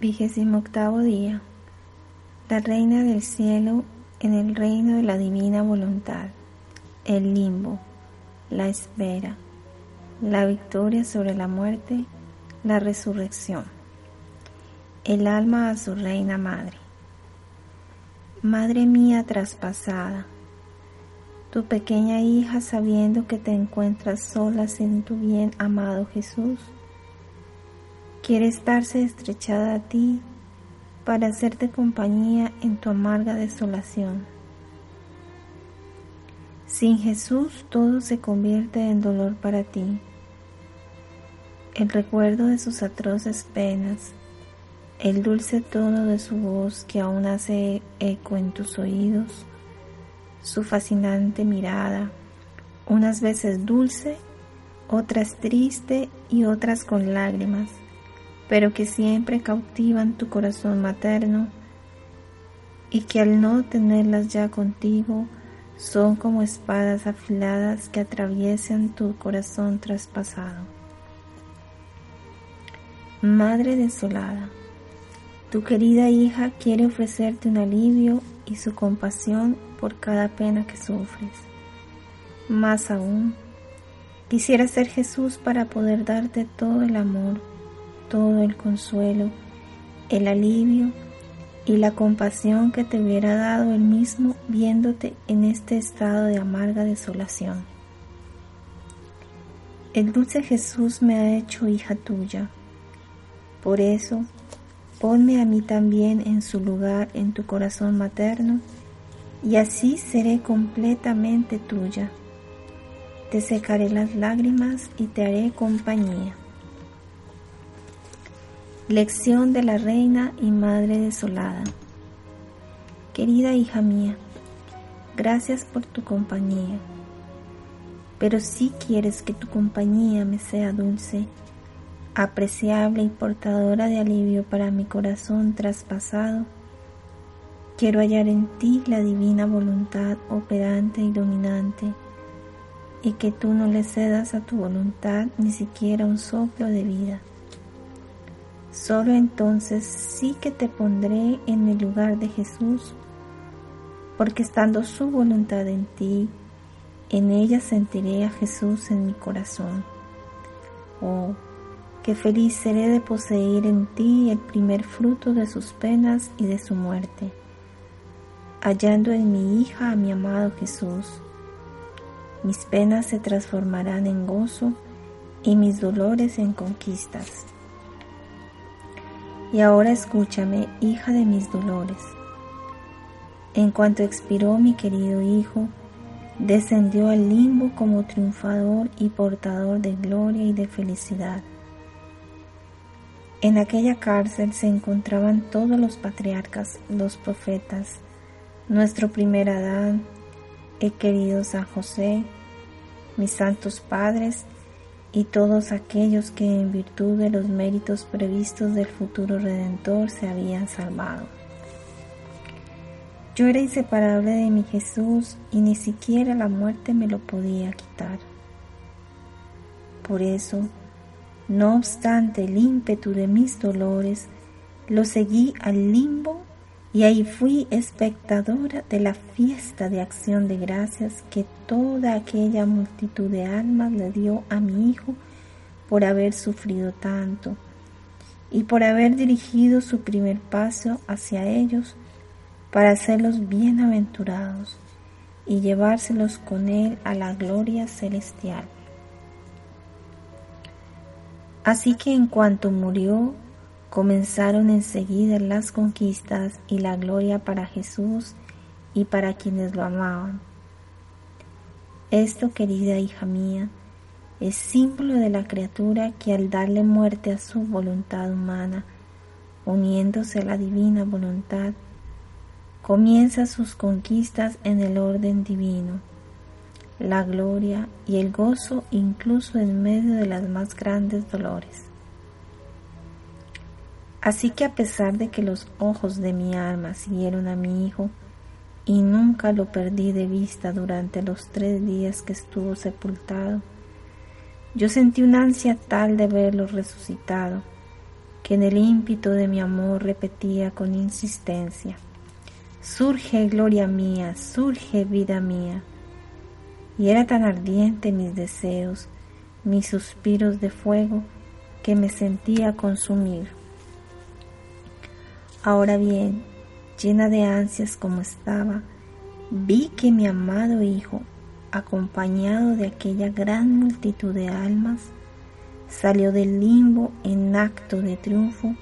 Vigésimo octavo día. La Reina del Cielo en el reino de la divina voluntad. El limbo. La espera. La victoria sobre la muerte. La resurrección. El alma a su reina madre. Madre mía traspasada. Tu pequeña hija sabiendo que te encuentras sola sin tu bien amado Jesús quiere estarse estrechada a ti para hacerte compañía en tu amarga desolación. Sin Jesús todo se convierte en dolor para ti. El recuerdo de sus atroces penas, el dulce tono de su voz que aún hace eco en tus oídos, su fascinante mirada, unas veces dulce, otras triste y otras con lágrimas pero que siempre cautivan tu corazón materno y que al no tenerlas ya contigo son como espadas afiladas que atraviesan tu corazón traspasado. Madre desolada, tu querida hija quiere ofrecerte un alivio y su compasión por cada pena que sufres. Más aún, quisiera ser Jesús para poder darte todo el amor todo el consuelo, el alivio y la compasión que te hubiera dado él mismo viéndote en este estado de amarga desolación. El dulce Jesús me ha hecho hija tuya. Por eso, ponme a mí también en su lugar en tu corazón materno, y así seré completamente tuya. Te secaré las lágrimas y te haré compañía. Lección de la Reina y Madre Desolada. Querida hija mía, gracias por tu compañía. Pero si quieres que tu compañía me sea dulce, apreciable y portadora de alivio para mi corazón traspasado, quiero hallar en ti la divina voluntad operante y dominante, y que tú no le cedas a tu voluntad ni siquiera un soplo de vida. Solo entonces sí que te pondré en el lugar de Jesús, porque estando su voluntad en ti, en ella sentiré a Jesús en mi corazón. Oh, qué feliz seré de poseer en ti el primer fruto de sus penas y de su muerte, hallando en mi hija a mi amado Jesús. Mis penas se transformarán en gozo y mis dolores en conquistas. Y ahora escúchame, hija de mis dolores. En cuanto expiró mi querido hijo, descendió al limbo como triunfador y portador de gloria y de felicidad. En aquella cárcel se encontraban todos los patriarcas, los profetas, nuestro primer Adán, el querido San José, mis santos padres y todos aquellos que en virtud de los méritos previstos del futuro Redentor se habían salvado. Yo era inseparable de mi Jesús y ni siquiera la muerte me lo podía quitar. Por eso, no obstante el ímpetu de mis dolores, lo seguí al limbo y ahí fui espectadora de la fiesta de acción de gracias que toda aquella multitud de almas le dio a mi Hijo por haber sufrido tanto y por haber dirigido su primer paso hacia ellos para hacerlos bienaventurados y llevárselos con Él a la gloria celestial. Así que en cuanto murió, Comenzaron enseguida las conquistas y la gloria para Jesús y para quienes lo amaban. Esto, querida hija mía, es símbolo de la criatura que al darle muerte a su voluntad humana, uniéndose a la divina voluntad, comienza sus conquistas en el orden divino, la gloria y el gozo incluso en medio de las más grandes dolores. Así que a pesar de que los ojos de mi alma siguieron a mi hijo, y nunca lo perdí de vista durante los tres días que estuvo sepultado, yo sentí una ansia tal de verlo resucitado, que en el ímpito de mi amor repetía con insistencia. Surge gloria mía, surge vida mía. Y era tan ardiente mis deseos, mis suspiros de fuego, que me sentía consumir. Ahora bien, llena de ansias como estaba, vi que mi amado Hijo, acompañado de aquella gran multitud de almas, salió del limbo en acto de triunfo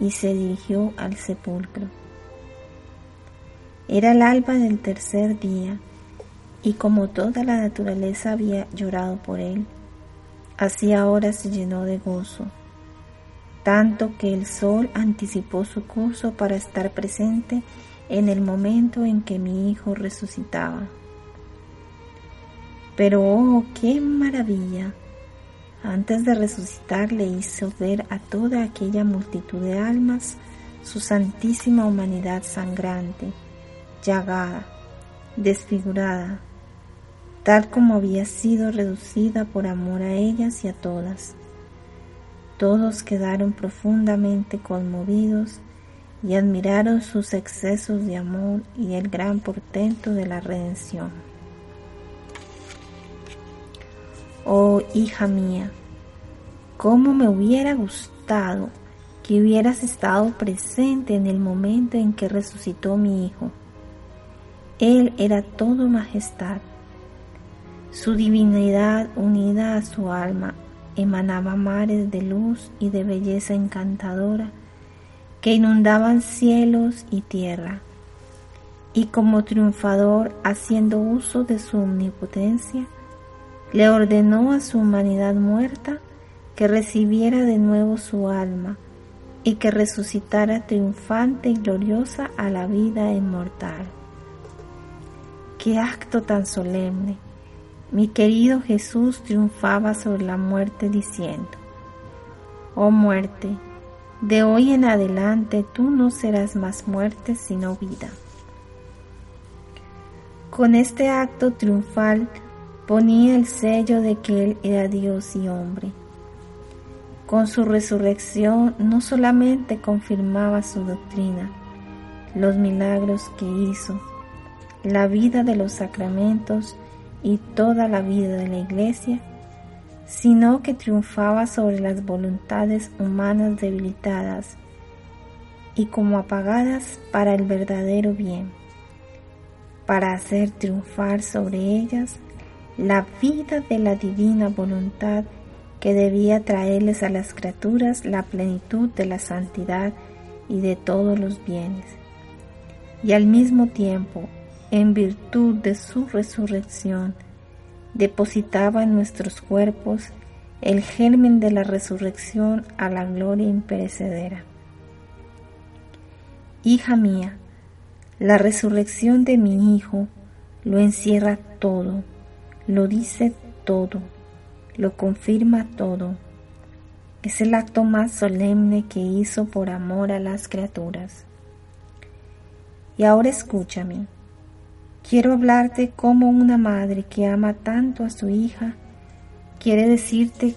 y se dirigió al sepulcro. Era el alba del tercer día, y como toda la naturaleza había llorado por él, así ahora se llenó de gozo, tanto que el sol anticipó su curso para estar presente en el momento en que mi hijo resucitaba. Pero oh, qué maravilla antes de resucitar le hizo ver a toda aquella multitud de almas su santísima humanidad sangrante, llagada, desfigurada, tal como había sido reducida por amor a ellas y a todas. Todos quedaron profundamente conmovidos y admiraron sus excesos de amor y el gran portento de la redención. Oh hija mía, cómo me hubiera gustado que hubieras estado presente en el momento en que resucitó mi hijo. Él era todo majestad. Su divinidad unida a su alma emanaba mares de luz y de belleza encantadora que inundaban cielos y tierra. Y como triunfador, haciendo uso de su omnipotencia, le ordenó a su humanidad muerta que recibiera de nuevo su alma y que resucitara triunfante y gloriosa a la vida inmortal. Qué acto tan solemne. Mi querido Jesús triunfaba sobre la muerte diciendo, Oh muerte, de hoy en adelante tú no serás más muerte sino vida. Con este acto triunfal ponía el sello de que Él era Dios y hombre. Con su resurrección no solamente confirmaba su doctrina, los milagros que hizo, la vida de los sacramentos y toda la vida de la iglesia, sino que triunfaba sobre las voluntades humanas debilitadas y como apagadas para el verdadero bien, para hacer triunfar sobre ellas la vida de la divina voluntad que debía traerles a las criaturas la plenitud de la santidad y de todos los bienes. Y al mismo tiempo, en virtud de su resurrección, depositaba en nuestros cuerpos el germen de la resurrección a la gloria imperecedera. Hija mía, la resurrección de mi Hijo lo encierra todo lo dice todo, lo confirma todo. Es el acto más solemne que hizo por amor a las criaturas. Y ahora escúchame. Quiero hablarte como una madre que ama tanto a su hija quiere decirte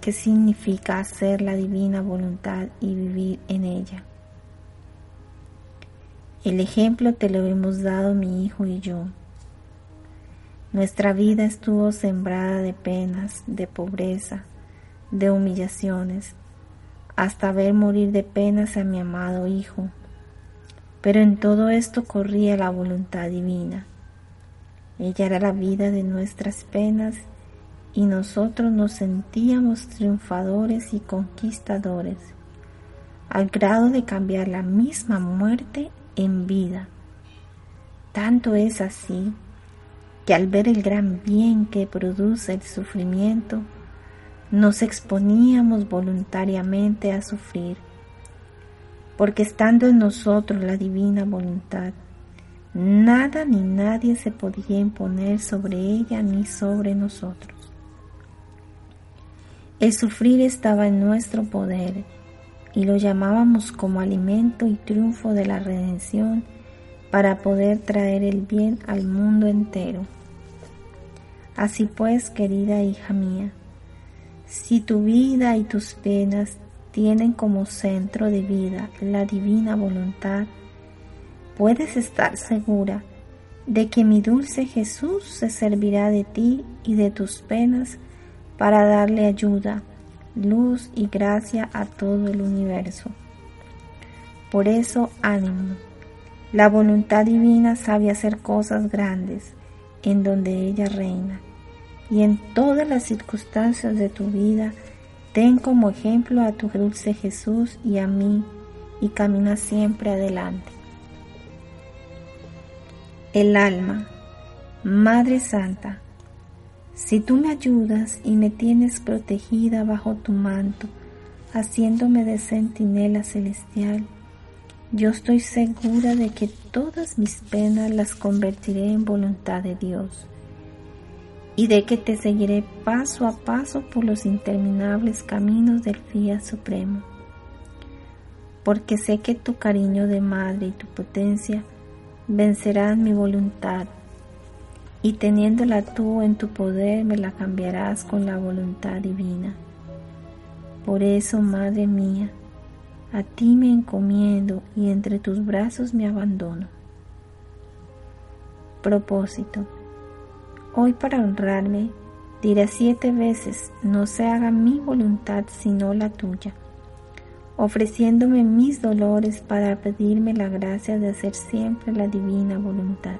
qué significa hacer la divina voluntad y vivir en ella. El ejemplo te lo hemos dado mi hijo y yo. Nuestra vida estuvo sembrada de penas, de pobreza, de humillaciones, hasta ver morir de penas a mi amado Hijo. Pero en todo esto corría la voluntad divina. Ella era la vida de nuestras penas y nosotros nos sentíamos triunfadores y conquistadores, al grado de cambiar la misma muerte en vida. Tanto es así que al ver el gran bien que produce el sufrimiento, nos exponíamos voluntariamente a sufrir, porque estando en nosotros la divina voluntad, nada ni nadie se podía imponer sobre ella ni sobre nosotros. El sufrir estaba en nuestro poder y lo llamábamos como alimento y triunfo de la redención para poder traer el bien al mundo entero. Así pues, querida hija mía, si tu vida y tus penas tienen como centro de vida la divina voluntad, puedes estar segura de que mi dulce Jesús se servirá de ti y de tus penas para darle ayuda, luz y gracia a todo el universo. Por eso, ánimo. La voluntad divina sabe hacer cosas grandes en donde ella reina. Y en todas las circunstancias de tu vida, ten como ejemplo a tu dulce Jesús y a mí y camina siempre adelante. El alma, Madre Santa, si tú me ayudas y me tienes protegida bajo tu manto, haciéndome de centinela celestial, yo estoy segura de que todas mis penas las convertiré en voluntad de Dios y de que te seguiré paso a paso por los interminables caminos del Fía Supremo. Porque sé que tu cariño de madre y tu potencia vencerán mi voluntad y teniéndola tú en tu poder me la cambiarás con la voluntad divina. Por eso, Madre mía, a ti me encomiendo y entre tus brazos me abandono. Propósito. Hoy para honrarme diré siete veces, no se haga mi voluntad sino la tuya, ofreciéndome mis dolores para pedirme la gracia de hacer siempre la divina voluntad.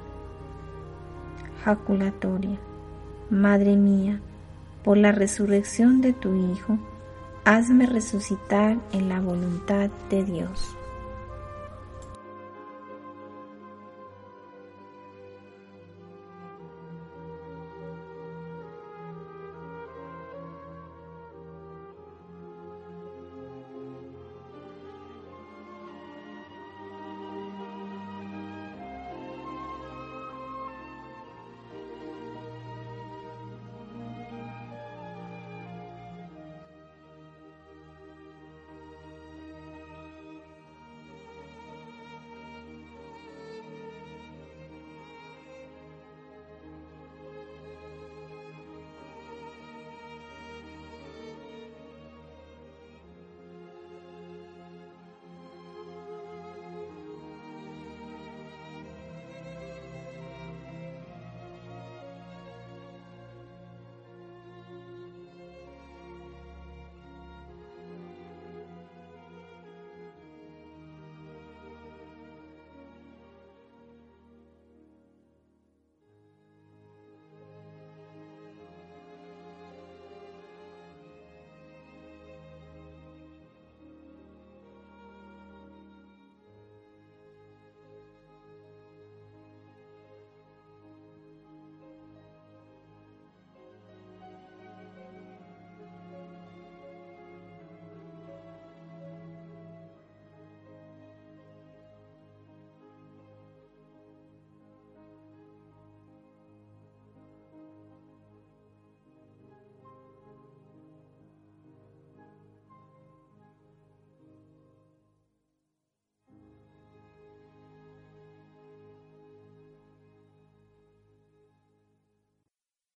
Jaculatoria. Madre mía, por la resurrección de tu Hijo, hazme resucitar en la voluntad de Dios.